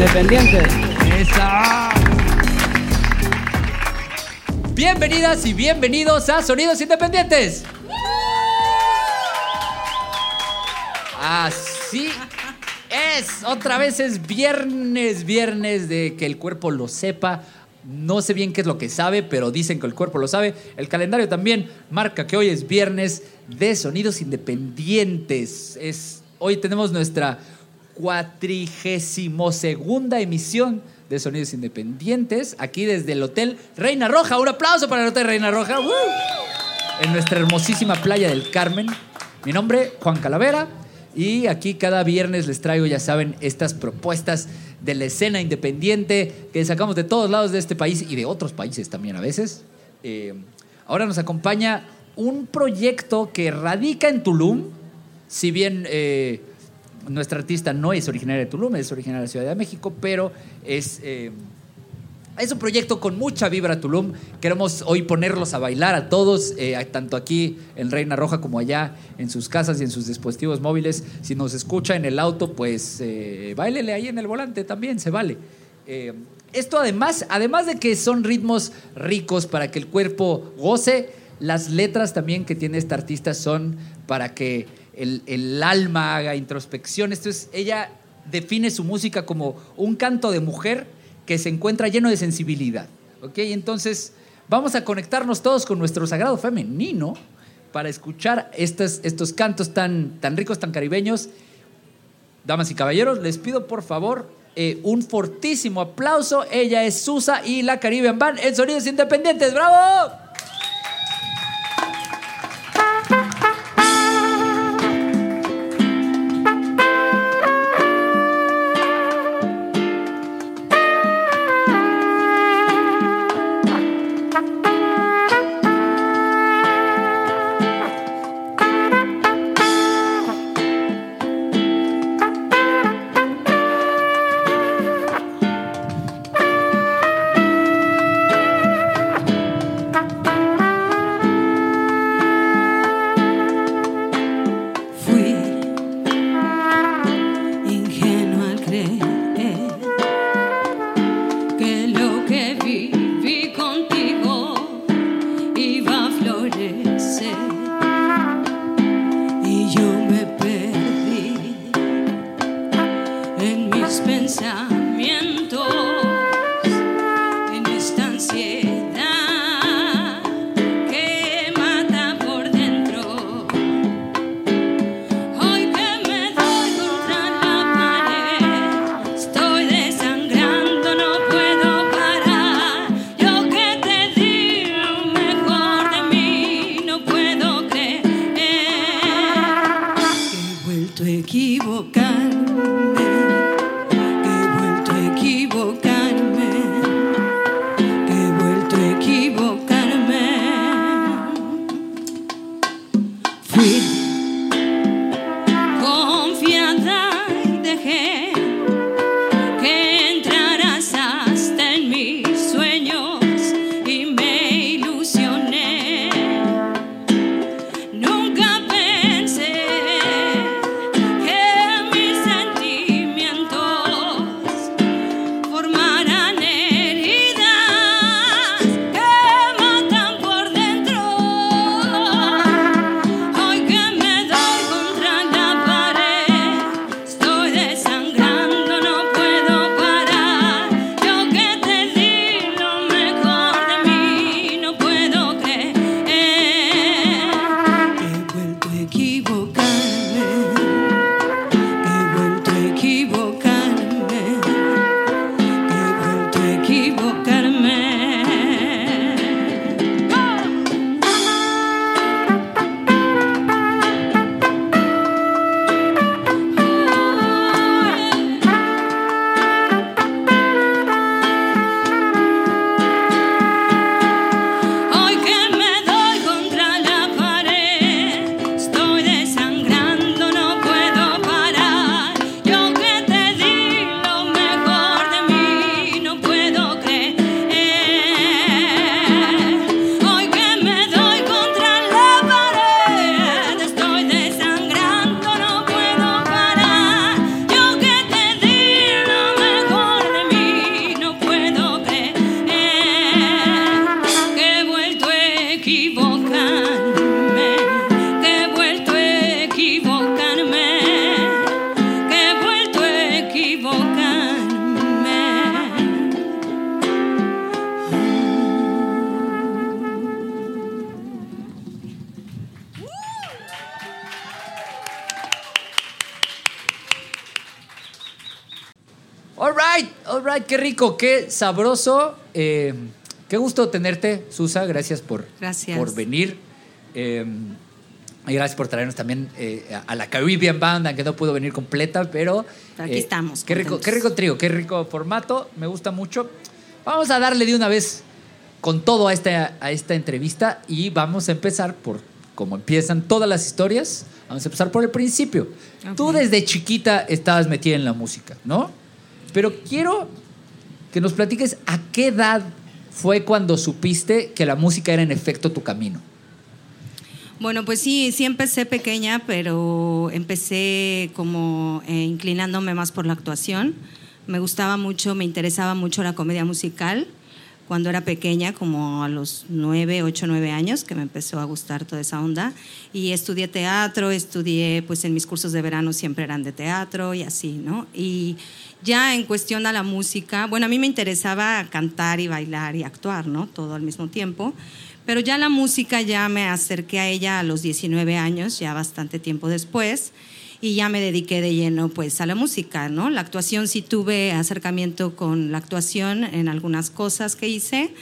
Independientes. ¡Esa! Bienvenidas y bienvenidos a Sonidos Independientes. Así es, otra vez es viernes, viernes de que el cuerpo lo sepa. No sé bien qué es lo que sabe, pero dicen que el cuerpo lo sabe. El calendario también marca que hoy es viernes de Sonidos Independientes. Es, hoy tenemos nuestra cuatrigésimo segunda emisión de Sonidos Independientes, aquí desde el Hotel Reina Roja. Un aplauso para el Hotel Reina Roja. En nuestra hermosísima playa del Carmen. Mi nombre, Juan Calavera. Y aquí cada viernes les traigo, ya saben, estas propuestas de la escena independiente que sacamos de todos lados de este país y de otros países también a veces. Eh, ahora nos acompaña un proyecto que radica en Tulum, si bien eh, nuestra artista no es originaria de Tulum, es originaria de la Ciudad de México, pero es, eh, es un proyecto con mucha vibra Tulum. Queremos hoy ponerlos a bailar a todos, eh, tanto aquí en Reina Roja como allá en sus casas y en sus dispositivos móviles. Si nos escucha en el auto, pues eh, bailele ahí en el volante también, se vale. Eh, esto además, además de que son ritmos ricos para que el cuerpo goce, las letras también que tiene esta artista son para que el, el alma haga introspección. Esto es, ella define su música como un canto de mujer que se encuentra lleno de sensibilidad. ¿Ok? Entonces, vamos a conectarnos todos con nuestro sagrado femenino para escuchar estos, estos cantos tan, tan ricos, tan caribeños. Damas y caballeros, les pido por favor eh, un fortísimo aplauso. Ella es Susa y la Caribbean Band en Sonidos Independientes. ¡Bravo! Qué sabroso. Eh, qué gusto tenerte, Susa. Gracias por, Gracias. por venir. Eh, y gracias por traernos también eh, a la Caribbean Band, aunque no pudo venir completa, pero. Pero aquí estamos, Qué rico, qué rico trío, qué rico formato. Me gusta mucho. Vamos a darle de una vez con todo a esta, a esta entrevista y vamos a empezar por como empiezan todas las historias. Vamos a empezar por el principio. Tú desde chiquita estabas metida en la música, ¿no? Pero quiero que nos platiques a qué edad fue cuando supiste que la música era en efecto tu camino. Bueno, pues sí, sí empecé pequeña, pero empecé como eh, inclinándome más por la actuación. Me gustaba mucho, me interesaba mucho la comedia musical cuando era pequeña, como a los nueve, ocho, nueve años, que me empezó a gustar toda esa onda. Y estudié teatro, estudié, pues en mis cursos de verano siempre eran de teatro y así, ¿no? Y ya en cuestión a la música, bueno, a mí me interesaba cantar y bailar y actuar, ¿no? Todo al mismo tiempo. Pero ya la música ya me acerqué a ella a los 19 años, ya bastante tiempo después, y ya me dediqué de lleno pues a la música, ¿no? La actuación sí tuve acercamiento con la actuación en algunas cosas que hice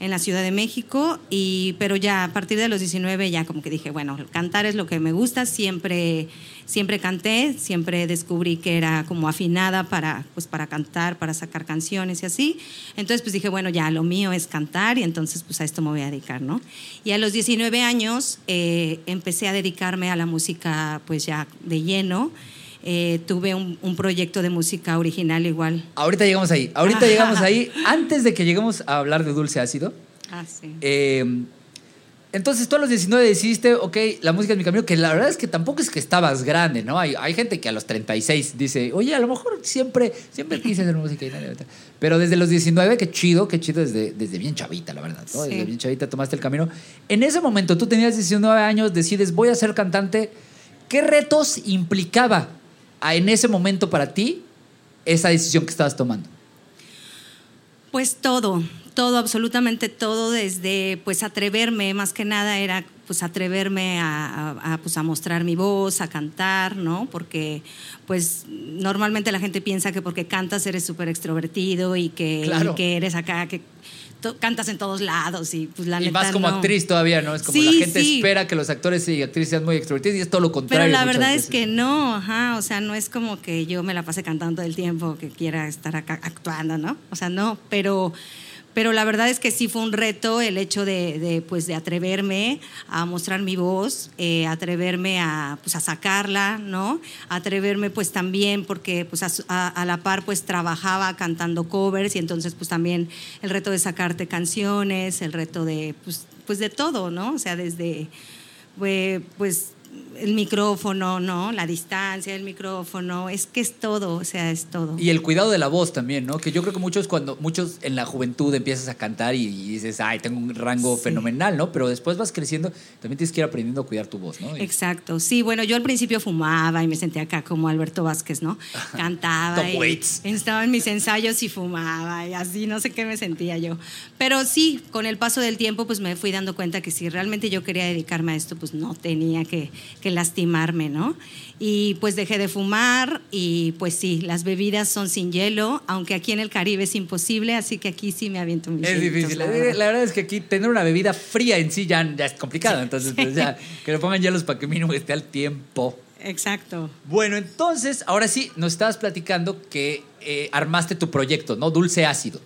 en la Ciudad de México, y, pero ya a partir de los 19 ya como que dije, bueno, cantar es lo que me gusta, siempre, siempre canté, siempre descubrí que era como afinada para, pues, para cantar, para sacar canciones y así. Entonces pues dije, bueno, ya lo mío es cantar y entonces pues a esto me voy a dedicar, ¿no? Y a los 19 años eh, empecé a dedicarme a la música pues ya de lleno. Eh, tuve un, un proyecto de música original igual. Ahorita llegamos ahí. Ahorita llegamos ahí. Antes de que lleguemos a hablar de dulce ácido. Ah, sí. eh, entonces tú a los 19 decidiste, ok, la música es mi camino, que la verdad es que tampoco es que estabas grande, ¿no? Hay, hay gente que a los 36 dice, oye, a lo mejor siempre, siempre quise hacer música y. Pero desde los 19, qué chido, qué chido desde, desde bien chavita, la verdad, ¿no? Sí. Desde bien chavita tomaste el camino. En ese momento tú tenías 19 años, decides, voy a ser cantante. ¿Qué retos implicaba en ese momento para ti esa decisión que estabas tomando? Pues todo, todo, absolutamente todo, desde pues atreverme, más que nada era pues atreverme a, a- a, pues, a mostrar mi voz, a cantar, ¿no? Porque pues normalmente la gente piensa que porque cantas eres súper extrovertido y que, Claro. y que eres acá, que cantas en todos lados y pues la y neta más como no. actriz todavía, ¿no? Es como Sí, la gente sí. espera que los actores y actrices sean muy extrovertidos y es todo lo Pero contrario. la muchas verdad veces. es que no, ajá, o sea, no es como que yo me la pase cantando todo el tiempo, que quiera estar acá actuando, ¿no? O sea, no, pero, pero la verdad es que sí fue un reto el hecho de, pues, de atreverme a mostrar mi voz, eh, atreverme a, pues, a sacarla, ¿no? Atreverme pues también porque pues a, a- la par pues trabajaba cantando covers y entonces pues también el reto de sacarte canciones, el reto de pues, pues de todo, ¿no? O sea, desde pues el micrófono, ¿no? La distancia del micrófono, es que es todo, o sea, es todo. Y el cuidado de la voz también, ¿no? Que yo creo que muchos cuando muchos en la juventud empiezas a cantar y, y dices, ay, tengo un rango Sí. fenomenal, ¿no? Pero después vas creciendo, también tienes que ir aprendiendo a cuidar tu voz, ¿no? Y- Exacto, sí, bueno, yo al principio fumaba y me sentía acá como Alberto Vázquez, ¿no? Cantaba Tom y Waits. estaba en mis ensayos y fumaba y así, no sé qué me sentía yo. Pero sí, con el paso del tiempo pues me fui dando cuenta que si realmente yo quería dedicarme a esto, pues no tenía que, que lastimarme, ¿no? Y pues dejé de fumar y pues sí, las bebidas son sin hielo, aunque aquí en el Caribe es imposible, así que aquí sí me aviento mis Es hielitos, difícil. la La verdad. verdad. es que aquí tener una bebida fría en sí ya, ya es complicado. Entonces, pues ya, que le pongan hielos para que mínimo esté al tiempo. Exacto. Bueno, entonces, ahora sí, nos estabas platicando que eh, armaste tu proyecto, ¿no? Dulce Ácido.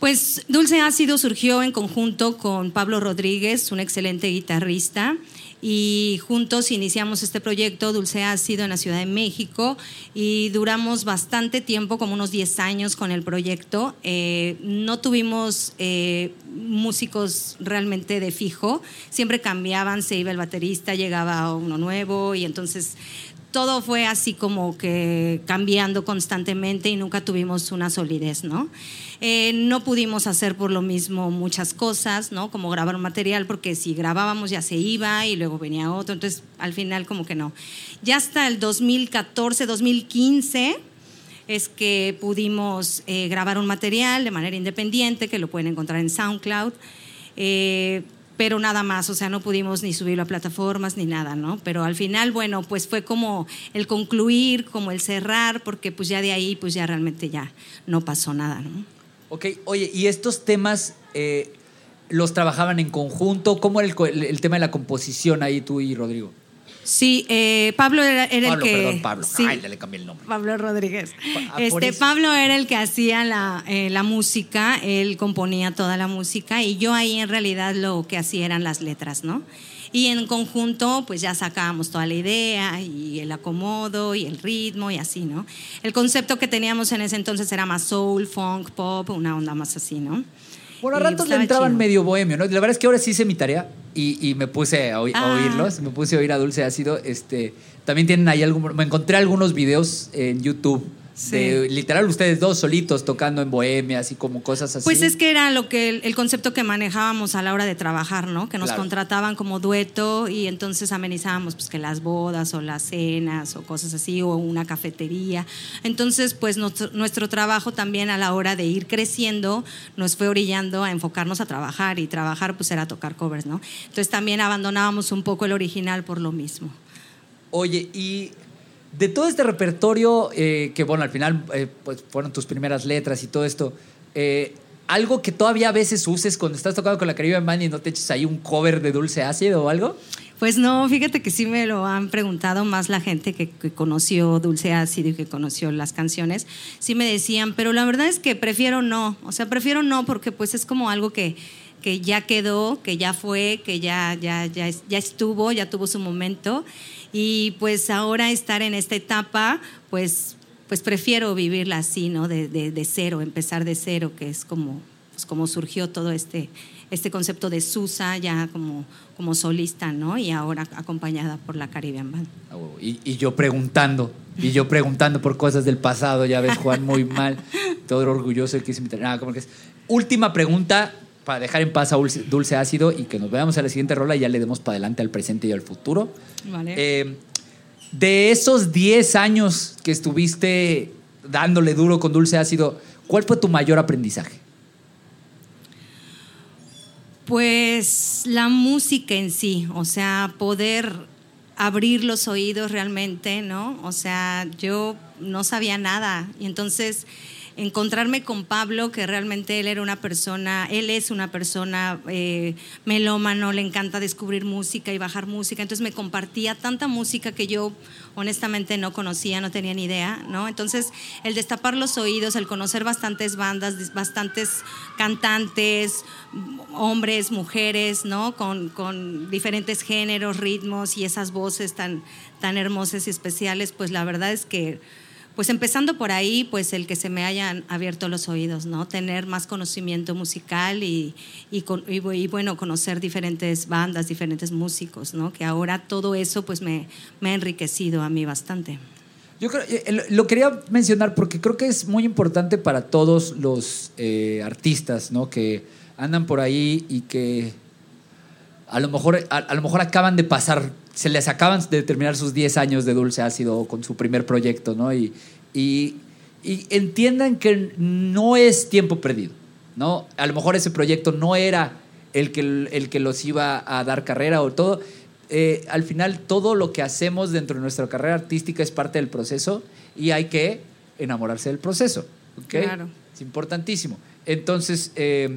Pues Dulce Ácido surgió en conjunto con Pablo Rodríguez, un excelente guitarrista, y juntos iniciamos este proyecto Dulce Ácido en la Ciudad de México y duramos bastante tiempo, como unos 10 años con el proyecto. Eh, no tuvimos eh, músicos realmente de fijo, siempre cambiaban, se iba el baterista, llegaba uno nuevo y entonces todo fue así como que cambiando constantemente y nunca tuvimos una solidez, ¿no? Eh, no pudimos hacer por lo mismo muchas cosas, ¿no? Como grabar un material, porque si grabábamos ya se iba y luego venía otro, entonces al final como que no. Ya hasta el 2014, 2015 es que pudimos eh, grabar un material de manera independiente, que lo pueden encontrar en SoundCloud. Eh, pero nada más, o sea, no pudimos ni subirlo a plataformas ni nada, ¿no? Pero al final, bueno, pues fue como el concluir, como el cerrar, porque pues ya de ahí, pues ya realmente ya no pasó nada, ¿no? Ok, oye, ¿y estos temas eh, los trabajaban en conjunto? ¿Cómo era el, el- el tema de la composición ahí tú y Rodrigo? Sí, eh, Pablo era, era Pablo, el que... perdón, Pablo. sí. Ay, ya le cambié el nombre. Pablo Rodríguez. Ah, Este. Pablo era el que hacía la, eh, la música, él componía toda la música y yo ahí en realidad lo que hacía eran las letras, ¿no? Y en conjunto pues ya sacábamos toda la idea y el acomodo y el ritmo y así, ¿no? El concepto que teníamos en ese entonces era más soul, funk, pop, una onda más así, ¿no? Bueno, a ratos le entraban chido. medio bohemio, ¿no? La verdad es que ahora sí hice mi tarea y, y me puse a, oí- a Ah. oírlos, me puse a oír a Dulce Ácido. Este, también tienen ahí algún, me encontré algunos videos en YouTube Sí. de literal ustedes dos solitos tocando en bohemia, así como cosas así. Pues es que era lo que el, el concepto que manejábamos a la hora de trabajar, ¿no? Que nos Claro. contrataban como dueto y entonces amenizábamos pues que las bodas o las cenas o cosas así o una cafetería. Entonces, pues nuestro, nuestro trabajo también a la hora de ir creciendo nos fue orillando a enfocarnos a trabajar y trabajar pues era tocar covers, ¿no? Entonces también abandonábamos un poco el original por lo mismo. Oye, y de todo este repertorio, eh, que bueno, al final eh, pues fueron tus primeras letras y todo esto, eh, algo que todavía a veces uses cuando estás tocando con la Caribe Band y no te eches ahí un cover de Dulce Ácido o algo. Pues no, fíjate que sí me lo han preguntado más la gente que, que conoció Dulce Ácido y que conoció las canciones. Sí me decían, pero la verdad es que prefiero no. O sea, prefiero no porque pues es como algo que, que ya quedó, que ya fue, que ya, ya, ya, ya estuvo, ya tuvo su momento. Y pues ahora estar en esta etapa, pues, pues prefiero vivirla así, ¿no? De, de- cero, empezar de cero, que es como, pues como surgió todo este, este concepto de Susa ya como, como solista, ¿no? Y ahora acompañada por la Caribbean Band. Y, yo preguntando, y yo preguntando por cosas del pasado, ya ves, Juan, muy mal, todo orgulloso de que mi tarea. Nada, es. Última pregunta para dejar en paz a Dulce, Dulce Ácido y que nos veamos a la siguiente rola y ya le demos para adelante al presente y al futuro. Vale. Eh, de esos 10 años que estuviste dándole duro con Dulce Ácido, ¿cuál fue tu mayor aprendizaje? Pues la música en sí, o sea, poder abrir los oídos realmente, ¿no? O sea, yo no sabía nada y entonces encontrarme con Pablo, que realmente él era una persona, él es una persona eh, melómano, le encanta descubrir música y bajar música, entonces me compartía tanta música que yo honestamente no conocía, no tenía ni idea, ¿no? Entonces el destapar los oídos, el conocer bastantes bandas, bastantes cantantes, hombres, mujeres, ¿no? Con, con diferentes géneros, ritmos y esas voces tan, tan hermosas y especiales, pues la verdad es que pues empezando por ahí, pues el que se me hayan abierto los oídos, ¿no? Tener más conocimiento musical y, y, bueno, conocer diferentes bandas, diferentes músicos, ¿no? Que ahora todo eso pues me, me ha enriquecido a mí bastante. Yo creo, eh, lo- quería mencionar porque creo que es muy importante para todos los eh, artistas, ¿no? Que andan por ahí y que a lo mejor, a lo mejor acaban de pasar, se les acaban de terminar sus 10 años de Dulce Ácido con su primer proyecto, ¿no? Y, y, y entiendan que no es tiempo perdido, ¿no? A lo mejor ese proyecto no era el que, el que los iba a dar carrera o todo. Eh, al final, todo lo que hacemos dentro de nuestra carrera artística es parte del proceso y hay que enamorarse del proceso, ¿ok? Claro. Es importantísimo. Entonces, eh,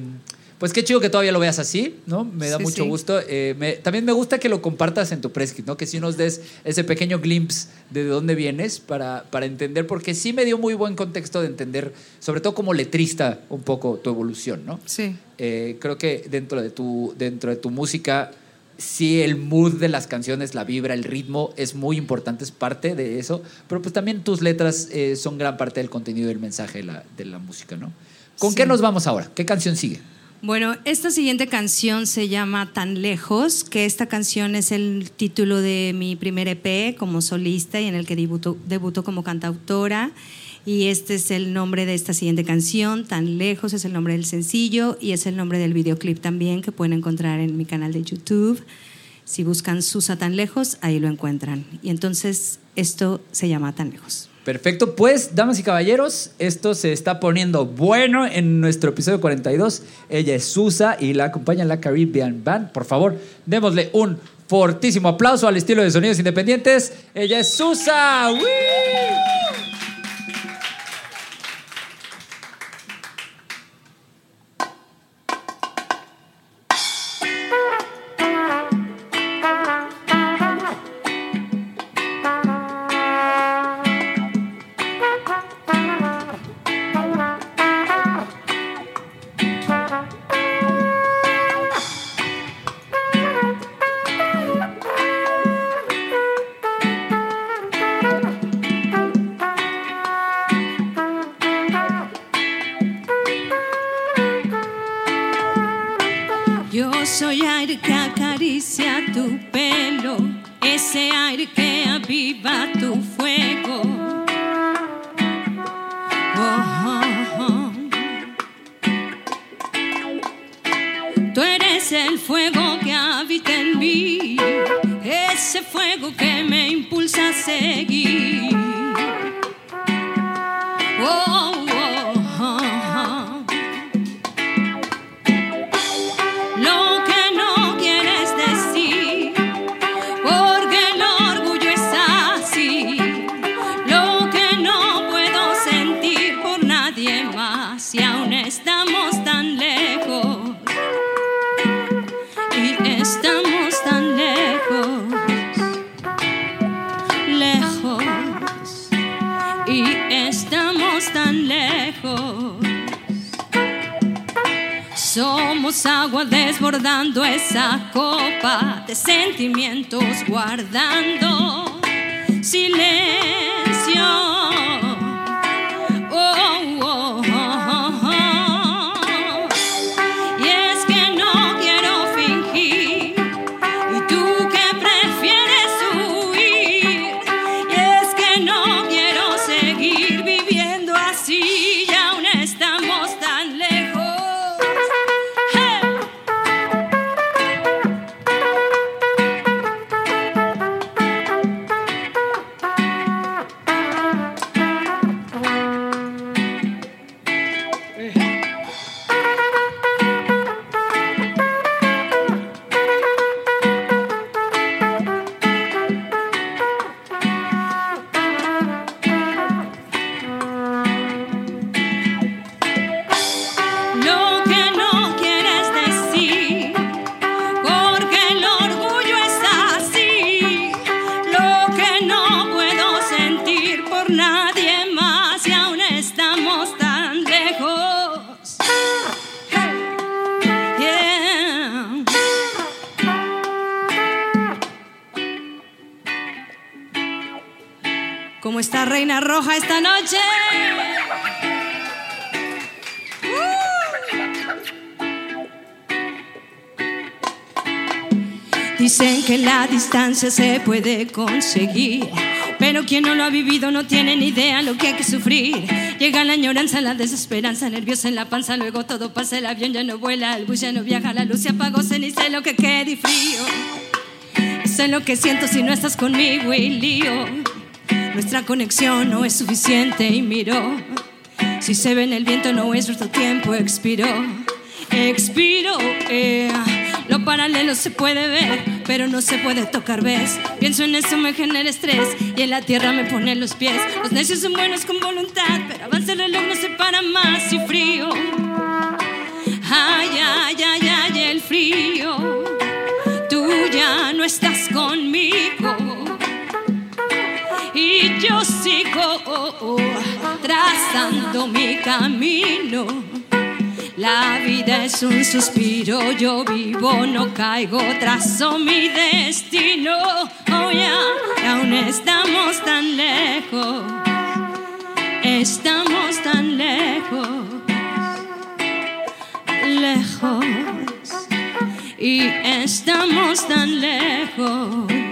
pues qué chido que todavía lo veas así, ¿no? Me da Sí, mucho sí. gusto. Eh, me- también me gusta que lo compartas en tu press kit, ¿no? Que sí nos des ese pequeño glimpse de dónde vienes para, para entender, porque sí me dio muy buen contexto de entender, sobre todo como letrista, un poco tu evolución, ¿no? Sí. Eh, creo que dentro de tu, dentro de tu música, sí el mood de las canciones, la vibra, el ritmo es muy importante, es parte de eso, pero pues también tus letras eh, son gran parte del contenido del mensaje de la, de la música, ¿no? ¿Con Sí. qué nos vamos ahora? ¿Qué canción sigue? Bueno, esta siguiente canción se llama Tan Lejos, que esta canción es el título de mi primer EP como solista y en el que debuto, como cantautora. Y este es el nombre de esta siguiente canción, Tan Lejos, es el nombre del sencillo y es el nombre del videoclip también que pueden encontrar en mi canal de YouTube. Si buscan Susa Tan Lejos, ahí lo encuentran. Y entonces esto se llama Tan Lejos. Perfecto, pues, damas y caballeros, esto se está poniendo bueno en nuestro episodio 42. Ella es Susa y la acompaña la Caribbean Band. Por favor, démosle un fortísimo aplauso al estilo de sonidos independientes. Ella es Susa. Que aviva tu fuego. Oh, oh, oh. Tú eres el fuego que habita en mí, ese fuego que me impulsa a seguir. Desbordando esa copa de sentimientos guardando silencio. Noche? Dicen que la distancia se puede conseguir, pero quien no lo ha vivido no tiene ni idea lo que hay que sufrir. Llega la añoranza, la desesperanza, nerviosa en la panza, luego todo pasa, el avión ya no vuela, el bus ya no viaja, la luz se apagó, se ni sé lo que queda y frío. Sé lo que siento si no estás conmigo y lío. Nuestra conexión no es suficiente y miro. Si se ve en el viento no es nuestro tiempo, expiró. Expiro, eh. lo paralelo se puede ver, pero no se puede tocar, ¿ves? Pienso en eso, me genera estrés y en la tierra me pone los pies. Los necios son buenos con voluntad, pero avanza el reloj no se para más y frío. Ay, ay, ay, ay, el frío. Tú ya no estás conmigo y yo sigo oh, oh, trazando mi camino. La vida es un suspiro, yo vivo, no caigo, trazo mi destino. Oh, yeah, aún estamos tan lejos, estamos tan lejos, lejos, y estamos tan lejos.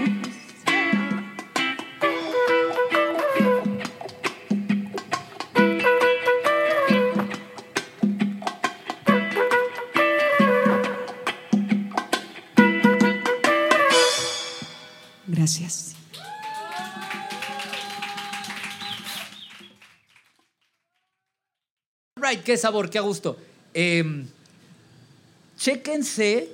Gracias. Right, qué sabor, qué gusto. Eh, chéquense,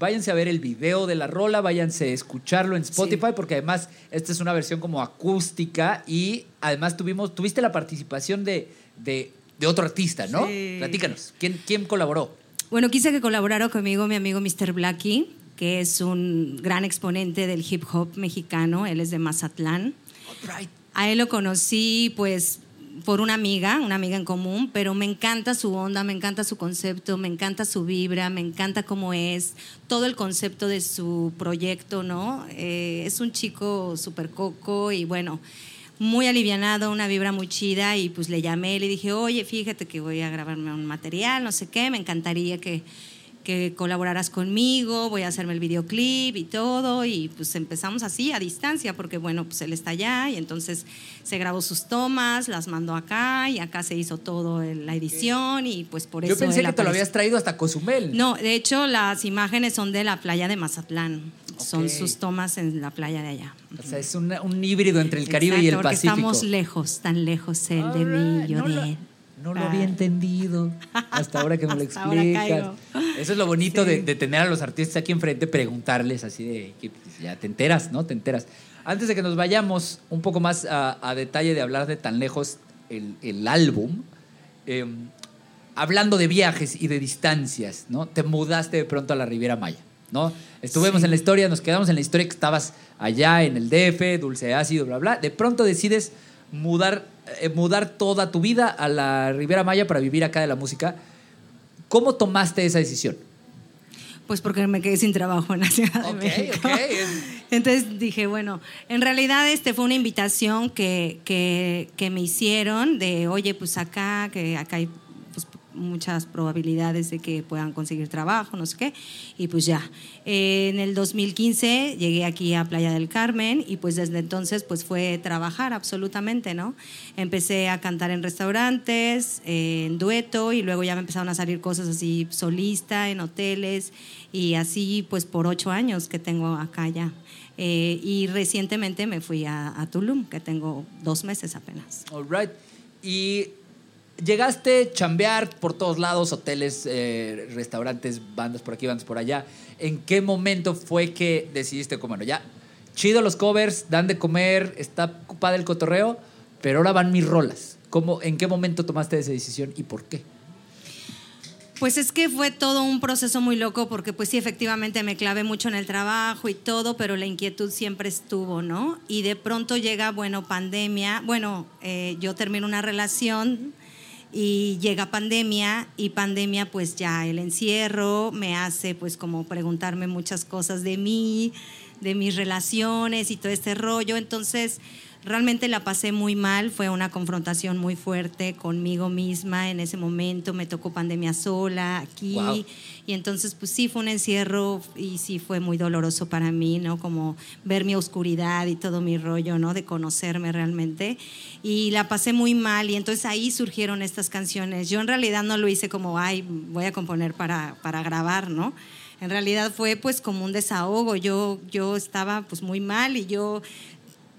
váyanse a ver el video de la rola, váyanse a escucharlo en Spotify, porque además esta es una versión como acústica y además tuvimos, tuviste la participación de, de, otro artista, ¿no? Platícanos, ¿quién, ¿quién colaboró? Bueno, quise que colaborara conmigo mi amigo Mr. Blackie que es un gran exponente del hip hop mexicano. Él es de Mazatlán. Right. A él lo conocí, pues, por una amiga, una amiga en común, pero me encanta su onda, me encanta su concepto, me encanta su vibra, me encanta cómo es, todo el concepto de su proyecto, ¿no? Eh, es un chico súper coco y bueno, muy alivianado, una vibra muy chida y pues le llamé, le dije, oye, fíjate que voy a grabarme un material, no sé qué, me encantaría que, que colaboraras conmigo, voy a hacerme el videoclip y todo, y pues empezamos así a distancia, porque bueno, pues él está allá y entonces se grabó sus tomas, las mandó acá y acá se hizo todo en la edición y pues por eso... Yo pensé que te lo habías traído hasta Cozumel. No, de hecho las imágenes son de la playa de Mazatlán, son sus tomas en la playa de allá. O sea, es un híbrido entre el Caribe y el Pacífico. estamos lejos, tan lejos él de mí, Alright, yo no de él. No lo había entendido hasta ahora que me lo explicas. Eso es lo bonito Sí. de, de tener a los artistas aquí enfrente, preguntarles así de, que, ya te enteras, ¿no? Te enteras. Antes de que nos vayamos un poco más a, a detalle de hablar de tan lejos el, el álbum, eh, hablando de viajes y de distancias, ¿no? Te mudaste de pronto a la Riviera Maya, ¿no? Estuvimos Sí. en la historia, nos quedamos en la historia que estabas allá en el DF, dulce ácido, bla, bla. De pronto decides mudar, eh, mudar toda tu vida a la Riviera Maya para vivir acá de la música. ¿Cómo tomaste esa decisión? Pues porque me quedé sin trabajo en la Ciudad de Ok, México. ok, es- Entonces dije, bueno, en realidad este fue una invitación que, que, que me hicieron de, oye, pues acá, que acá hay muchas probabilidades de que puedan conseguir trabajo, no sé qué, y pues ya. Eh, en el 2015 llegué aquí a Playa del Carmen y pues desde entonces pues fue trabajar absolutamente, ¿no? Empecé a cantar en restaurantes, eh, en dueto y luego ya me empezaron a salir cosas así solista, en hoteles y así pues por ocho años que tengo acá ya. Eh, y recientemente me fui a, a Tulum, que tengo dos meses apenas. All right. Y llegaste a chambear por todos lados, hoteles, eh, restaurantes, bandas por aquí, bandas por allá. ¿En qué momento fue que decidiste, como, bueno, ya, chido los covers, dan de comer, está ocupada el cotorreo, pero ahora van mis rolas? ¿Cómo, ¿En qué momento tomaste esa decisión y por qué? Pues es que fue todo un proceso muy loco porque pues sí, efectivamente me clavé mucho en el trabajo y todo, pero la inquietud siempre estuvo, ¿no? Y de pronto llega, bueno, pandemia, bueno, eh, yo termino una relación y llega pandemia y pandemia pues ya el encierro me hace pues como preguntarme muchas cosas de mí, de mis relaciones y todo este rollo, entonces realmente la pasé muy mal, fue una confrontación muy fuerte conmigo misma en ese momento, me tocó pandemia sola aquí Wow. y entonces pues sí fue un encierro y sí fue muy doloroso para mí, ¿no? Como ver mi oscuridad y todo mi rollo, ¿no? De conocerme realmente y la pasé muy mal y entonces ahí surgieron estas canciones. Yo en realidad no lo hice como, ay, voy a componer para, para grabar, ¿no? En realidad fue pues como un desahogo, yo, yo estaba pues muy mal y yo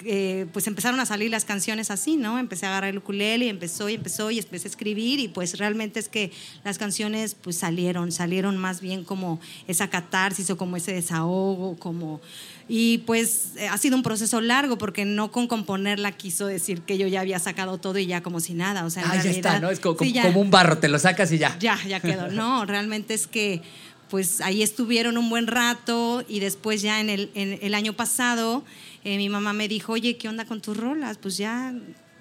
eh, pues empezaron a salir las canciones así, ¿no? Empecé a agarrar el ukulele y empezó y empezó y empecé a escribir y pues realmente es que las canciones pues salieron, salieron más bien como esa catarsis o como ese desahogo, como... Y pues eh, ha sido un proceso largo porque no con componerla quiso decir que yo ya había sacado todo y ya como si nada, o sea, en Ah, ya está, ¿no? Es co- Sí, como, ya como un barro, te lo sacas y ya. ya, ya quedó. No, realmente es que pues ahí estuvieron un buen rato y después ya en el, en el año pasado eh, mi mamá me dijo, oye, ¿qué onda con tus rolas? Pues ya,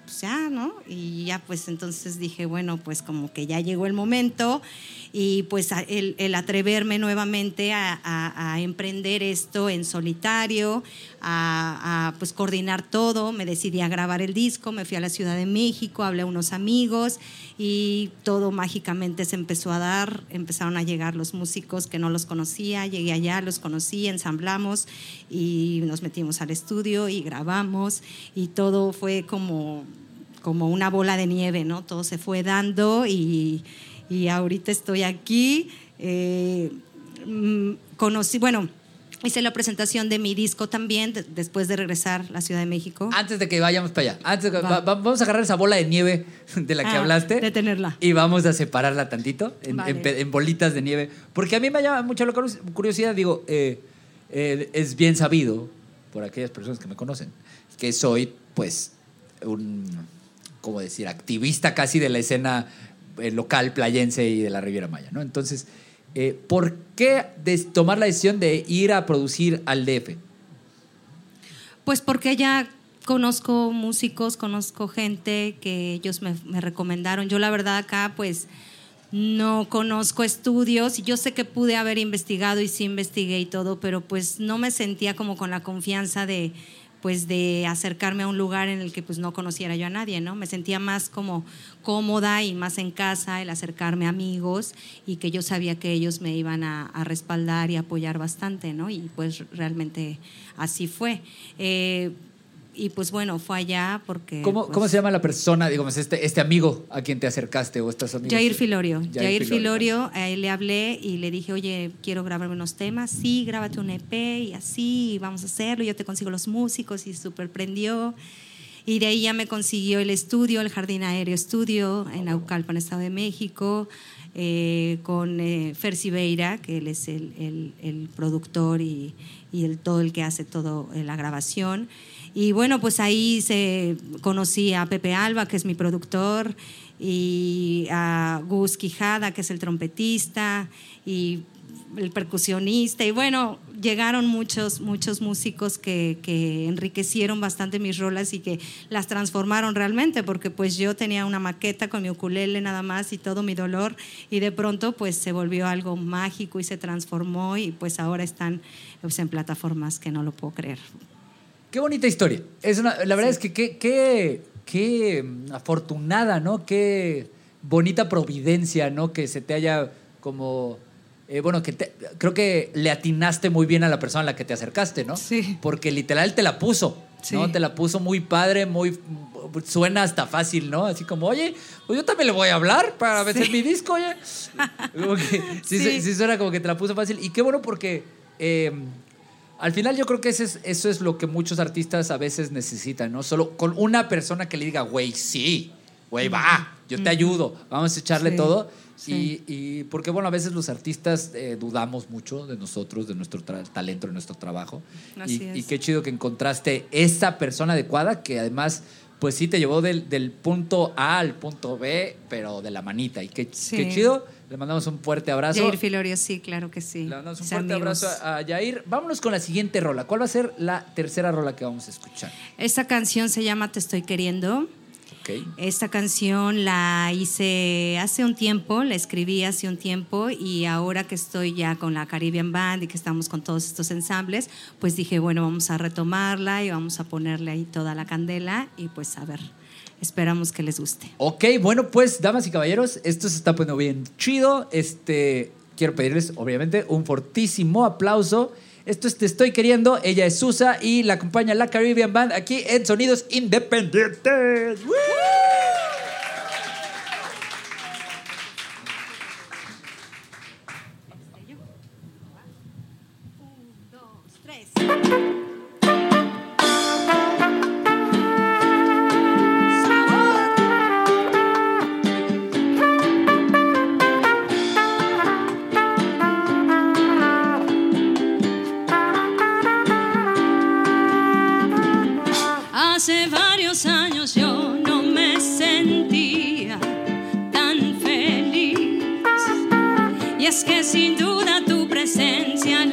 pues ya, ¿no? Y ya pues entonces dije, bueno, pues como que ya llegó el momento y pues el, atreverme nuevamente a, emprender esto en solitario, a, a, pues coordinar todo, me decidí a grabar el disco, me fui a la Ciudad de México, hablé a unos amigos y todo mágicamente se empezó a dar, empezaron a llegar los músicos que no los conocía, llegué allá, los conocí, ensamblamos y nos metimos al estudio y grabamos y todo fue como como una bola de nieve, ¿no? Todo se fue dando y, y ahorita estoy aquí. eh, mm, conocí, bueno, Hice la presentación de mi disco también de- después de regresar a la Ciudad de México. Antes de que vayamos para allá, antes de que- Va. va- va- vamos a agarrar esa bola de nieve de la que Ah, hablaste. de tenerla. Y vamos a separarla tantito en, Vale. en pe- en bolitas de nieve. Porque a mí me llama mucho la curios- curiosidad, digo, eh, eh, es bien sabido por aquellas personas que me conocen que soy, pues, un, ¿cómo decir?, activista casi de la escena eh, local playense y de la Riviera Maya, ¿no? Entonces, eh, ¿por qué tomar la decisión de ir a producir al DF? Pues porque ya conozco músicos, conozco gente que ellos me, me recomendaron. Yo la verdad acá pues no conozco estudios y yo sé que pude haber investigado y sí investigué y todo, pero pues no me sentía como con la confianza de pues de acercarme a un lugar en el que pues no conociera yo a nadie, ¿no? Me sentía más como cómoda y más en casa el acercarme a amigos y que yo sabía que ellos me iban a, respaldar y apoyar bastante, ¿no? Y pues realmente así fue. Eh, y pues bueno, fue allá porque... ¿Cómo, pues, cómo se llama la persona, digamos, este, este amigo a quien te acercaste o estas amigas? Jair Filorio. Jair Jair, Filorio. A él le hablé y le dije, oye, quiero grabarme unos temas. Sí, grábate un EP y así, y vamos a hacerlo. Yo te consigo los músicos y súper prendió. Y de ahí ya me consiguió el estudio, el Jardín Aéreo Estudio, en Naucalpan, Estado de México, eh, con eh, Fer Siveira, que él es el, el- el productor y, y el, todo el que hace todo eh, la grabación. Y bueno, pues ahí se conocí a Pepe Alba, que es mi productor, y a Gus Quijada, que es el trompetista, y el percusionista. Y bueno, llegaron muchos, muchos músicos que, que enriquecieron bastante mis rolas y que las transformaron realmente, porque pues yo tenía una maqueta con mi ukulele nada más y todo mi dolor, y de pronto pues se volvió algo mágico y se transformó, y pues ahora están pues, en plataformas que no lo puedo creer. Qué bonita historia. Es una, la verdad es que qué, qué, qué mm, afortunada, ¿no? Qué bonita providencia, ¿no? Que se te haya como... eh, bueno, que te- creo que le atinaste muy bien a la persona a la que te acercaste, ¿no? Sí. Porque literal te la puso, ¿no? Sí. Te la puso muy padre, muy... Suena hasta fácil, ¿no? Así como, oye, pues yo también le voy a hablar para hacer mi disco, oye. Como que sí, Sí. sí suena como que te la puso fácil. Y qué bueno porque... eh, al final yo creo que ese es- eso es lo que muchos artistas a veces necesitan, ¿no? Solo con una persona que le diga, güey, sí, güey, va, yo te ayudo, vamos a echarle Sí, todo. sí. Y, y porque, bueno, a veces los artistas eh, dudamos mucho de nosotros, de nuestro talento, de nuestro trabajo. Así y, es. y qué chido que encontraste esa persona adecuada que además, pues sí te llevó del, del punto A al punto B, pero de la manita. Y qué, Sí. qué chido. Le mandamos un fuerte abrazo. Jair Filorio, sí, claro que sí. Le mandamos un Mis fuerte amigos. abrazo a, Yair. Vámonos con la siguiente rola. ¿Cuál va a ser la tercera rola que vamos a escuchar? Esta canción se llama Te estoy queriendo. Ok. Esta canción la hice hace un tiempo, la escribí hace un tiempo y ahora que estoy ya con la Caribbean Band y que estamos con todos estos ensambles, pues dije, bueno, vamos a retomarla y vamos a ponerle ahí toda la candela y pues a ver, esperamos que les guste. Ok, bueno, pues, damas y caballeros, esto se está poniendo bien chido. Este, quiero pedirles, obviamente, un fortísimo aplauso. Esto es Te Estoy Queriendo. Ella es Susa y la acompaña la Caribbean Band aquí en Sonidos Independientes. ¡Woo! Hace sin duda tu presencia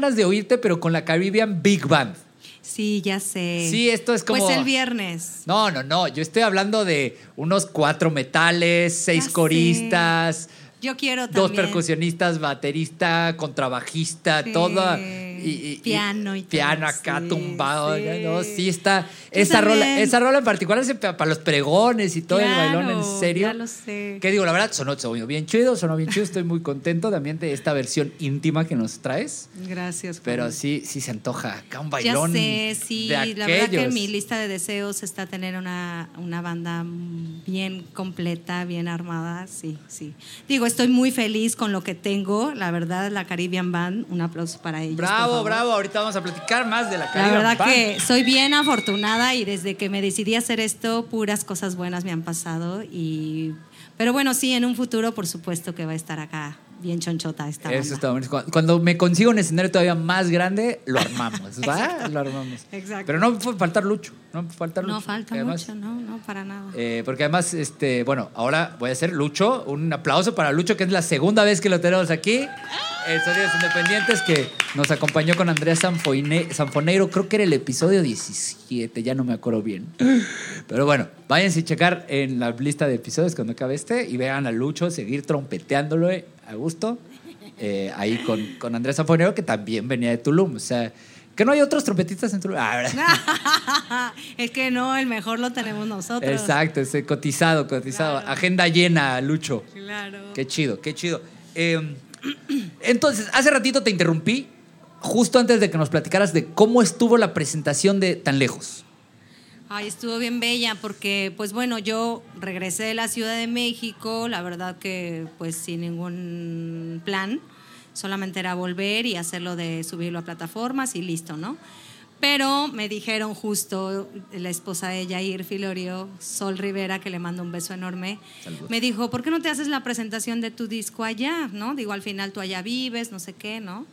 ganas de oírte, pero con la Caribbean Big Band. Sí, ya sé. Sí, esto es como- Pues el viernes. No, no, no. Yo estoy hablando de unos cuatro metales, seis Ya sé. coristas, Yo quiero también. dos percusionistas, baterista, contrabajista, Sí. toda. Y- y- Piano y todo, Piano acá sí, tumbado. sí. ¿no? Sí, está. Yo Esa rola, esa rola en particular es para los pregones y todo el bailón, en serio. ya lo sé. Que digo, la verdad, sonó, sonó bien chido, sonó bien chido. Estoy muy contento también de esta versión íntima que nos traes. Gracias. Pero Juan. sí, sí se antoja acá un Ya bailón. sé, sí. de La verdad que mi lista de deseos está tener una, una banda bien completa, bien armada. Sí, sí. Digo, estoy muy feliz con lo que tengo. La verdad, la Caribbean Band, un aplauso para ellos. por Bravo. Ahorita vamos a platicar más de la La Caribbean verdad que soy bien afortunada y desde que me decidí a hacer esto, puras cosas buenas me han pasado. Y, pero bueno, sí, en un futuro, por supuesto que va a estar acá bien chonchota esta Eso está bonito. Cuando- me consigo un escenario todavía más grande, lo armamos, ¿va? Lo armamos. Exacto. Pero no puede faltar Lucho. No puede faltar Lucho. No falta además- mucho, no, no, para nada. eh, porque además, este, bueno, ahora voy a hacer Lucho. Un aplauso para Lucho, que es la segunda vez que lo tenemos aquí. En Sonidos Independientes, que nos acompañó con Andrea Sanfoine- Sanfoneiro. Creo que era el episodio 17, ya no me acuerdo bien. Pero bueno, váyanse a checar en la lista de episodios cuando acabe este y vean a Lucho seguir trompeteándolo a gusto. eh, ahí con, con Andrea Sanfoneiro, que también venía de Tulum. O sea, que no hay otros trompetistas en Tulum. Ah, es que no, el mejor lo tenemos nosotros. Exacto, ese cotizado, cotizado. Claro. Agenda llena, Lucho. Claro. Qué chido, qué chido. Eh, entonces, hace ratito te interrumpí, justo antes de que nos platicaras de cómo estuvo la presentación de Tan Lejos. Ay, estuvo bien bella porque, pues bueno, yo regresé de la Ciudad de México, la verdad que pues sin ningún plan, solamente era volver y hacerlo de subirlo a plataformas y listo, ¿no? Pero me dijeron justo la esposa de Jair Filorio, Sol Rivera, que le mando un beso enorme, Saludos. me dijo, ¿por qué no te haces la presentación de tu disco allá? ¿No? Digo, al final tú allá vives, no sé qué, ¿no?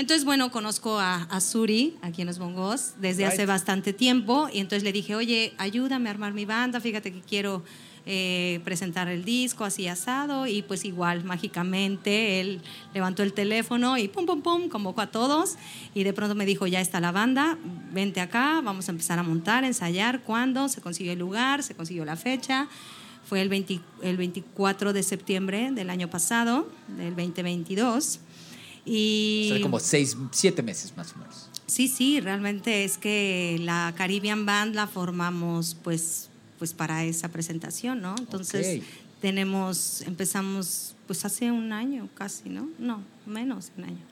Entonces, bueno, conozco a, a Suri, aquí en los bongos, desde hace bastante tiempo, y entonces le dije, oye, ayúdame a armar mi banda, fíjate que quiero eh, presentar el disco así asado, y pues igual, mágicamente, él levantó el teléfono y pum, pum, pum, convocó a todos, y de pronto me dijo, ya está la banda, vente acá, vamos a empezar a montar, ensayar, ¿cuándo? Se consiguió el lugar, se consiguió la fecha, fue el, 20 el 24 de septiembre del año pasado, del 2022. Y como seis, siete meses más o menos. Sí, sí, realmente es que la Caribbean Band la formamos pues, pues para esa presentación, ¿no? Entonces tenemos, empezamos pues hace un año casi, ¿no? No, menos de un año.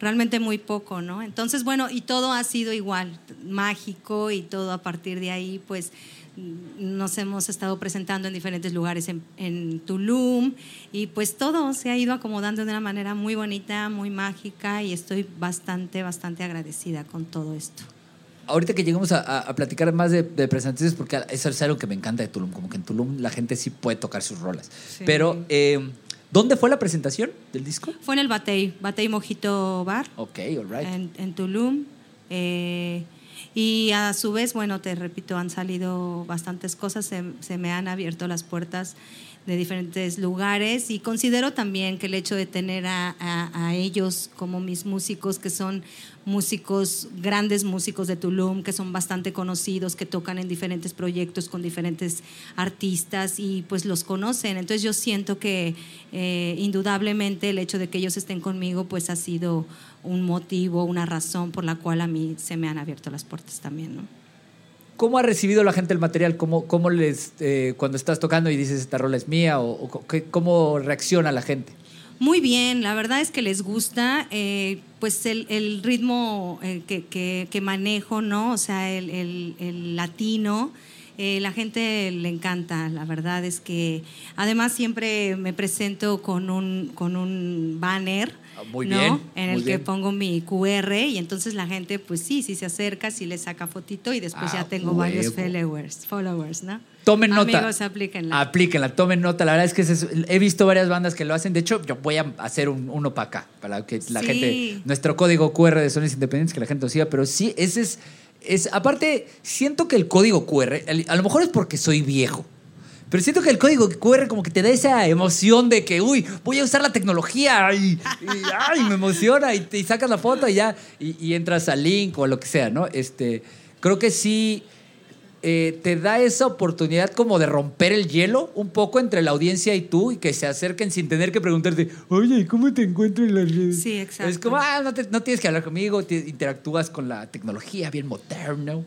Realmente muy poco, ¿no? Entonces, bueno, y todo ha sido igual, mágico y todo a partir de ahí, pues nos hemos estado presentando en diferentes lugares en, en Tulum y pues todo se ha ido acomodando de una manera muy bonita, muy mágica y estoy bastante, bastante agradecida con todo esto. Ahorita que lleguemos a, a- a platicar más de, de presentaciones, porque eso es algo que me encanta de Tulum, como que en Tulum la gente sí puede tocar sus rolas. Sí. Pero, eh, ¿dónde fue la presentación del disco? Fue en el Batey, Batey Mojito Bar, Ok, all right. en, en Tulum. eh, y a su vez, bueno, te repito, han salido bastantes cosas, se, se me han abierto las puertas de diferentes lugares y considero también que el hecho de tener a, a- ellos como mis músicos, que son músicos, grandes músicos de Tulum, que son bastante conocidos, que tocan en diferentes proyectos con diferentes artistas y pues los conocen. Entonces yo siento que eh, indudablemente el hecho de que ellos estén conmigo pues ha sido un motivo, una razón por la cual a mí se me han abierto las puertas también, ¿no? ¿Cómo ha recibido la gente el material? ¿Cómo, cómo les, eh, cuando estás tocando y dices esta rola es mía? ¿O, o qué- cómo reacciona la gente? Muy bien, la verdad es que les gusta eh, pues el, el ritmo eh, que, que- que manejo, ¿no? O sea, el, el- el latino. Eh, la gente le encanta, la verdad es que además siempre me presento con un, con un banner, Ah, muy ¿no? bien, En el que bien. pongo mi QR y entonces la gente pues sí, sí se acerca, sí le saca fotito y después Ah, ya tengo varios followers, followers, ¿no? Tomen nota. Amigos, aplíquenla. Aplíquenla, tomen nota. La verdad es que es- he visto varias bandas que lo hacen. De hecho, yo voy a hacer un- uno para acá, para que la Sí. gente, nuestro código QR de Sonidos Independientes, que la gente lo siga. Pero sí, ese es, es, aparte, siento que el código QR, a lo mejor es porque soy viejo, Pero siento que el código QR como que te da esa emoción de que, uy, voy a usar la tecnología y, me emociona y, te- sacas la foto y ya, y, y entras al link o lo que sea, ¿no? Este, creo que sí eh, te da esa oportunidad como de romper el hielo un poco entre la audiencia y tú y que se acerquen sin tener que preguntarte, oye, ¿cómo te encuentro en las redes? Sí, exacto. Es como, ah, no, te- no tienes que hablar conmigo, te- interactúas con la tecnología bien moderno.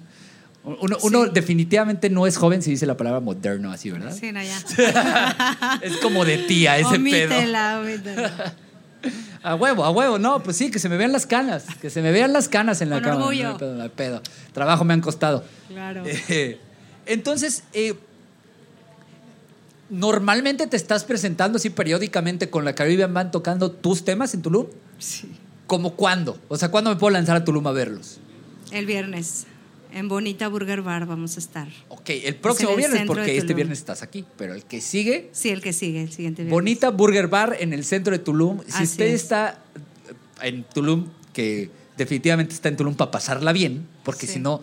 Uno, definitivamente no es joven si dice la palabra moderno así, ¿verdad? Sí, no, ya. Es como de tía ese pedo. Omítela, omítela. A huevo, a huevo, no, pues sí, que se me vean las canas, que se me vean las canas en la Con cama. orgullo. No pedo, no pedo. Trabajo me han costado. Claro. Eh, entonces, eh, normalmente te estás presentando así periódicamente con la Caribbean Band tocando tus temas en Tulum. Sí. ¿Cómo cuándo? O sea, ¿cuándo me puedo lanzar a Tulum a verlos? El viernes. En Bonita Burger Bar vamos a estar. Ok, el próximo el viernes, porque este viernes estás aquí, pero el que sigue, Sí, el que sigue, el siguiente viernes. Bonita Burger Bar en el centro de Tulum. Si Así usted es. está en Tulum, que definitivamente está en Tulum para pasarla bien, porque Sí. si no,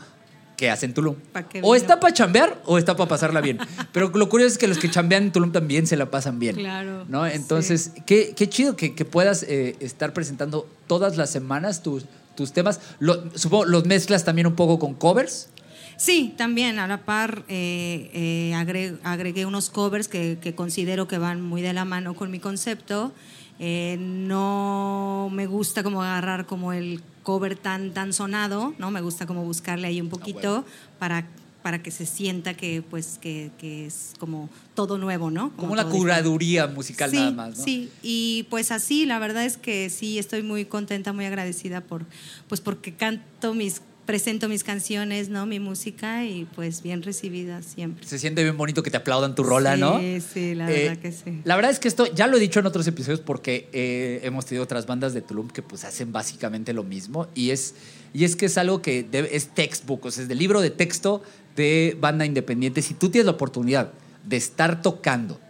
¿qué hace en Tulum? ¿Pa' qué O está para chambear o está para pasarla bien. Pero lo curioso es que los que chambean en Tulum también se la pasan bien. Claro, ¿no? Entonces, qué, qué chido que, que puedas eh, estar presentando todas las semanas tus, tus temas. Lo- supongo, los mezclas también un poco con covers. Sí, también a la par eh, eh, agre- agregué unos covers que, que considero que van muy de la mano con mi concepto. Eh, no me gusta como agarrar como el cover tan, tan sonado, ¿no? Me gusta como buscarle ahí un poquito para, para que se sienta que, pues, que, que es como todo nuevo, ¿no? Como una todo diferente. curaduría musical sí, nada más, ¿no? Sí, y pues así, la verdad es que sí, estoy muy contenta, muy agradecida por, pues porque canto mis, presento mis canciones, ¿no? Mi música y pues bien recibida siempre. Se siente bien bonito que te aplaudan tu rola, Sí, ¿no? sí, la Eh, verdad que sí. La verdad es que esto ya lo he dicho en otros episodios porque eh, hemos tenido otras bandas de Tulum que pues hacen básicamente lo mismo y es, y es que es algo que debe- es textbook, o sea, es del libro de texto de banda independiente. Si tú tienes la oportunidad de estar tocando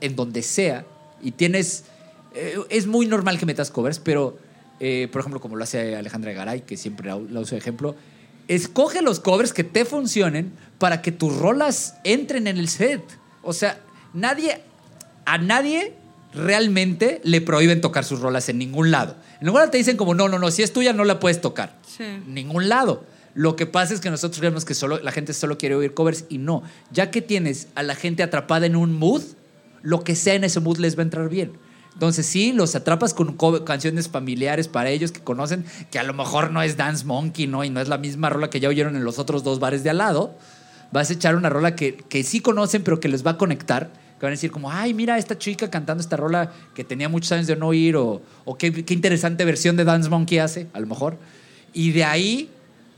en donde sea y tienes... eh, es muy normal que metas covers, pero eh, por ejemplo como lo hace Alejandra Garay, que siempre la, la uso de ejemplo, escoge los covers que te funcionen para que tus rolas entren en el set. O sea, nadie, a nadie realmente le prohíben tocar sus rolas en ningún lado. En ningún lado te dicen como, no, no, no, si es tuya no la puedes tocar. Sí. Ningún lado. Lo que pasa es que nosotros creemos que solo, la gente solo quiere oír covers y no. Ya que tienes a la gente atrapada en un mood, lo que sea en ese mood les va a entrar bien. Entonces sí, los atrapas con co- canciones familiares para ellos que conocen, que a lo mejor no es Dance Monkey, ¿no? Y no es la misma rola que ya oyeron en los otros dos bares de al lado. Vas a echar una rola que, que sí conocen, pero que les va a conectar. Que van a decir como, ay, mira esta chica cantando esta rola que tenía muchos años de no oír, o, qué interesante versión de Dance Monkey hace, a lo mejor. Y de ahí,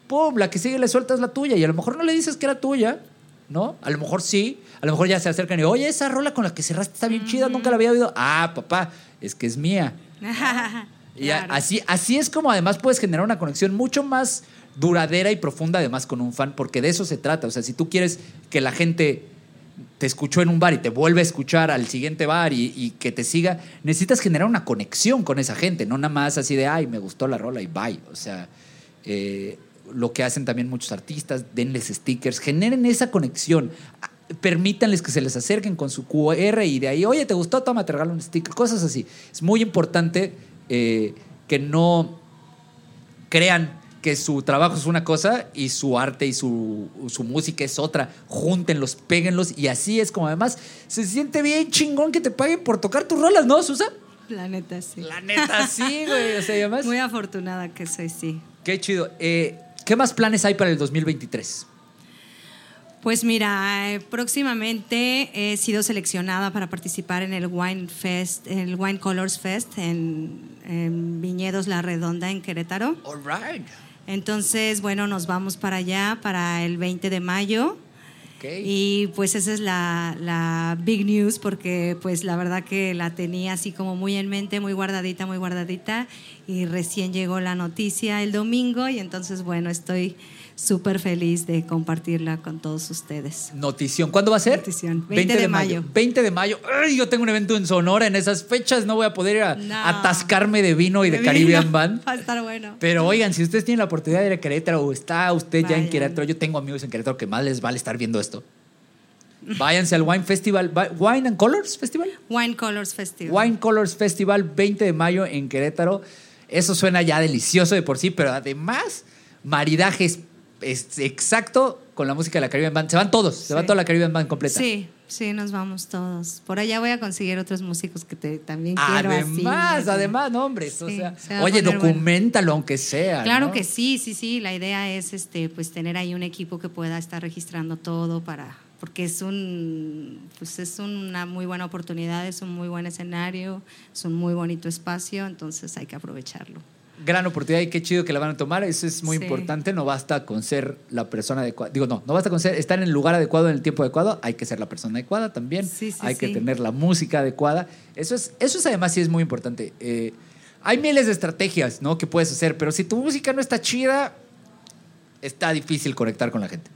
pum, la que sigue le sueltas la tuya. Y a lo mejor no le dices que era tuya, ¿no? A lo mejor sí. A lo mejor ya se acercan y, oye, esa rola con la que cerraste está bien chida, nunca la había oído. Ah, papá, es que es mía. Y Claro. así, así es como además puedes generar una conexión mucho más duradera y profunda además con un fan, porque de eso se trata. O sea, si tú quieres que la gente te escuchó en un bar y te vuelve a escuchar al siguiente bar y, y que te siga, necesitas generar una conexión con esa gente, no nada más así de, ay, me gustó la rola y bye. O sea, eh, lo que hacen también muchos artistas, denles stickers, generen esa conexión. Permítanles que se les acerquen con su QR y de ahí, oye, ¿te gustó? Toma, te regalo un sticker, cosas así. Es muy importante eh, que no crean que su trabajo es una cosa y su arte y su, su música es otra. Júntenlos, péguenlos y así es como además se siente bien chingón que te paguen por tocar tus rolas, ¿no, Susa? La neta, sí. La neta, sí, güey. O sea, además, Muy afortunada que soy, sí. qué chido. Eh, ¿Qué más planes hay para el 2023? Pues mira, eh, próximamente he sido seleccionada para participar en el Wine Fest, el Wine Colors Fest en, en Viñedos La Redonda en Querétaro. All right. Entonces, bueno, nos vamos para allá para el 20 de mayo. Y pues esa es la, la big news porque pues la verdad que la tenía así como muy en mente, muy guardadita, muy guardadita. Y recién llegó la noticia el domingo y entonces bueno, estoy súper feliz de compartirla con todos ustedes. Notición. ¿Cuándo va a ser? Notición. 20 de mayo. 20 de mayo. Ay, yo tengo un evento en Sonora en esas fechas. No voy a poder ir a No. atascarme de vino y de, De Caribbean vino. Band. Va a estar bueno. Pero oigan, si ustedes tienen la oportunidad de ir a Querétaro o está usted ya en. Querétaro, yo tengo amigos en Querétaro que más les vale estar viendo esto. Váyanse al Wine Festival, Va- Wine and Colors Festival. Wine Colors Festival. Wine Colors Festival 20 de mayo en Querétaro. Eso suena ya delicioso de por sí, pero además maridaje es, exacto con la música de la Caribbean Band. Se van todos, se va toda la Caribbean Band completa. Sí, sí, nos vamos todos. Por allá voy a conseguir otros músicos que te, también quiero así. Además, además, no, hombre. o sea, se oye, bueno. documentalo aunque sea. Claro ¿no? que sí, sí, sí. La idea es este, pues tener ahí un equipo que pueda estar registrando todo para, porque es un, pues es una muy buena oportunidad, es un muy buen escenario, es un muy bonito espacio, entonces hay que aprovecharlo. Gran oportunidad y qué chido que la van a tomar. Eso es muy Sí. importante. No basta con ser la persona adecuada. Digo, no, no basta con ser, estar en el lugar adecuado en el tiempo adecuado. Hay que ser la persona adecuada también. Sí, sí, hay que tener la música adecuada. Eso es, eso es además sí es muy importante. Eh, hay miles de estrategias ¿no? que puedes hacer, pero si tu música no está chida, está difícil conectar con la gente.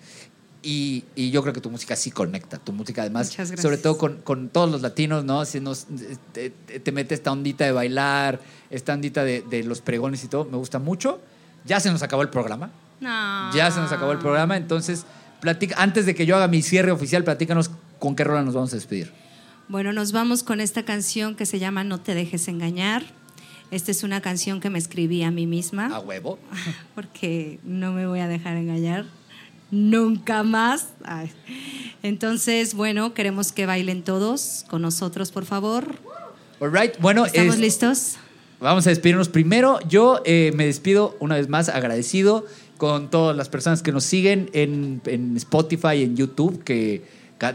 Y, y yo creo que tu música sí conecta. Tu música, además, sobre todo con, con todos los latinos, ¿no? Si nos, te, te mete esta ondita de bailar, esta ondita de, de los pregones y todo, me gusta mucho. Ya se nos acabó el programa. No. Ya se nos acabó el programa. Entonces, platica, antes de que yo haga mi cierre oficial, platícanos con qué rola nos vamos a despedir. Bueno, nos vamos con esta canción que se llama No te dejes engañar. Esta es una canción que me escribí a mí misma. A huevo. porque no me voy a dejar engañar nunca más. Ay. Entonces, bueno, queremos que bailen todos con nosotros, por favor. All right. Bueno, ¿Estamos es- listos? Vamos a despedirnos primero. Yo eh, me despido una vez más agradecido con todas las personas que nos siguen en, en Spotify, en YouTube, que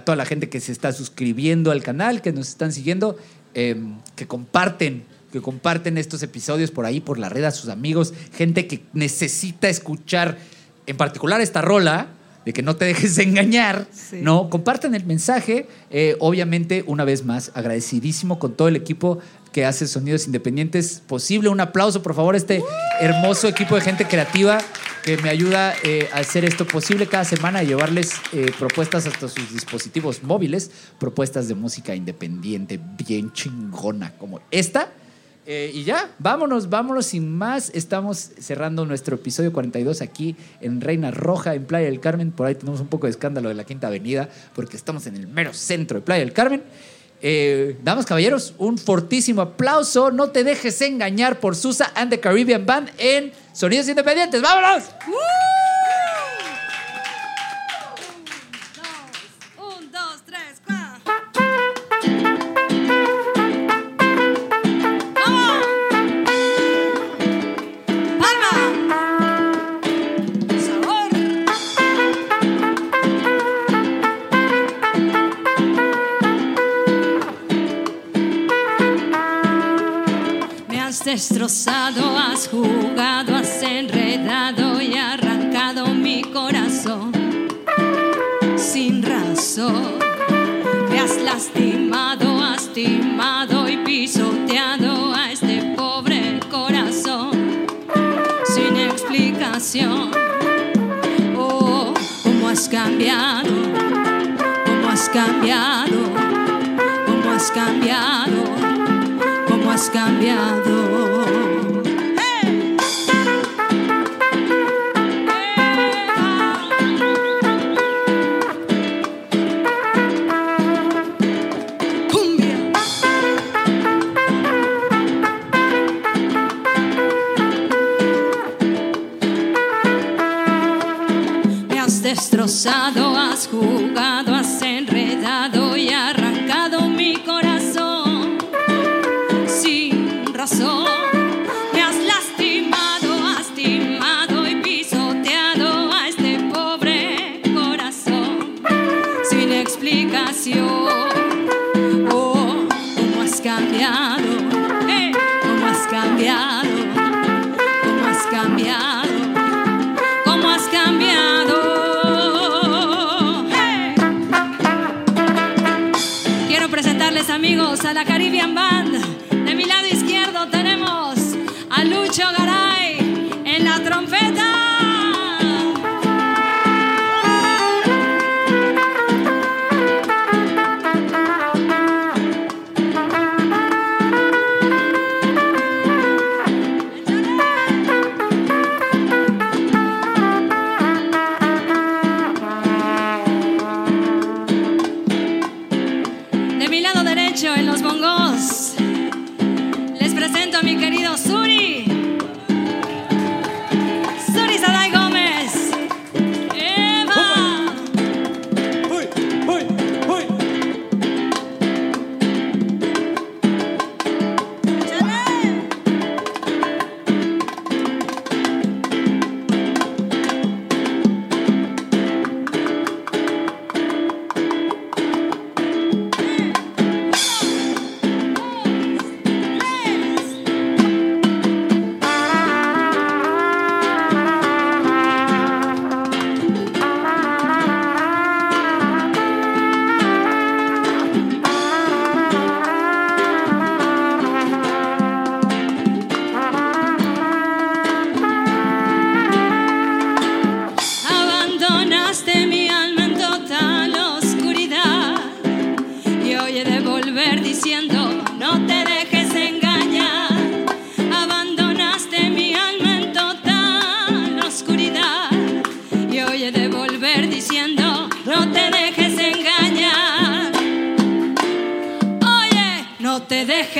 toda la gente que se está suscribiendo al canal, que nos están siguiendo, eh, que comparten, que comparten estos episodios por ahí, por la red a sus amigos, gente que necesita escuchar, en particular esta rola, de que no te dejes engañar, Sí. ¿no? Compartan el mensaje. Eh, obviamente, una vez más, agradecidísimo con todo el equipo que hace Sonidos Independientes posible. Un aplauso, por favor, a este hermoso equipo de gente creativa que me ayuda eh, a hacer esto posible cada semana y llevarles eh, propuestas hasta sus dispositivos móviles, propuestas de música independiente bien chingona como esta. Eh, y ya, vámonos, vámonos sin más. Estamos cerrando nuestro episodio 42 aquí en Reina Roja, en Playa del Carmen. Por ahí tenemos un poco de escándalo de la Quinta Avenida, porque estamos en el mero centro de Playa del Carmen. Eh, damas, caballeros, un fortísimo aplauso. No te dejes engañar por Susa and the Caribbean Band en Sonidos Independientes. ¡Vámonos! Un, destrozado, has jugado, has enredado y arrancado mi corazón sin razón. Me has lastimado, has timado y pisoteado a este pobre corazón sin explicación. Oh, cómo has cambiado, cómo has cambiado, cómo has cambiado, has cambiado. Explicación. Oh, cómo has cambiado, eh, cómo has cambiado, cómo has cambiado, cómo has cambiado. Quiero presentarles amigos a la Caribbean Band. De mi lado izquierdo tenemos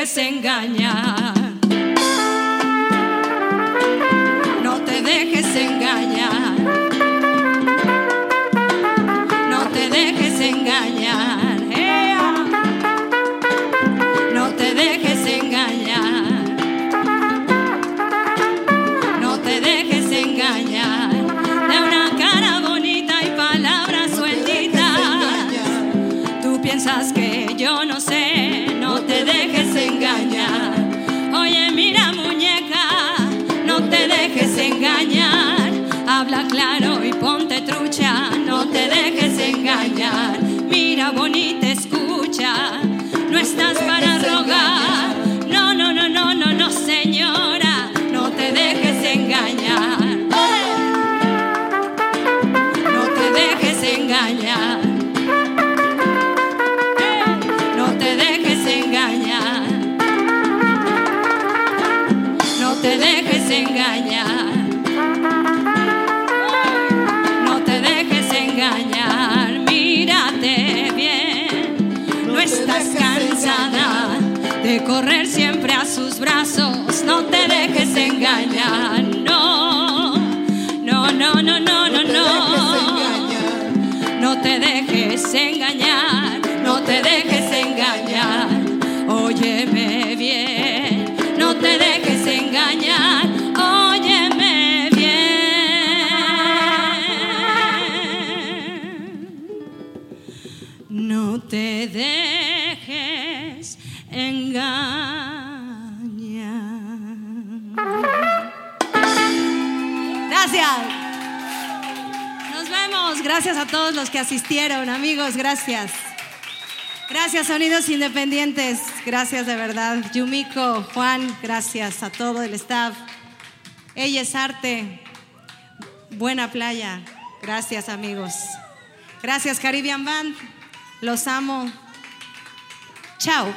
dejes engañar. Habla claro y ponte trucha, no te dejes engañar. Mira bonita, escucha, no estás para rogar. Correr siempre a sus brazos. No te dejes engañar. No. No, no, no, no, no, no. No te dejes engañar, no Gracias a todos los que asistieron, amigos. Gracias. Gracias, Sonidos Independientes. Gracias de verdad. Yumiko, Juan, gracias a todo el staff. Ella es arte. Buena playa. Gracias, amigos. Gracias, Caribbean Band. Los amo. Chao.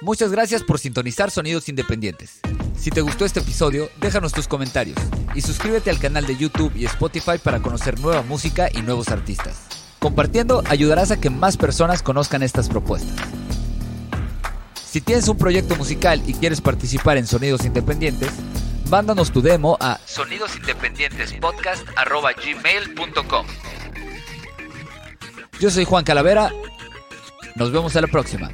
Muchas gracias por sintonizar Sonidos Independientes. Si te gustó este episodio, déjanos tus comentarios y suscríbete al canal de YouTube y Spotify para conocer nueva música y nuevos artistas. Compartiendo ayudarás a que más personas conozcan estas propuestas. Si tienes un proyecto musical y quieres participar en Sonidos Independientes, mándanos tu demo a sonidosindependientespodcast.gmail.com Yo soy Juan Calavera. Nos vemos a la próxima.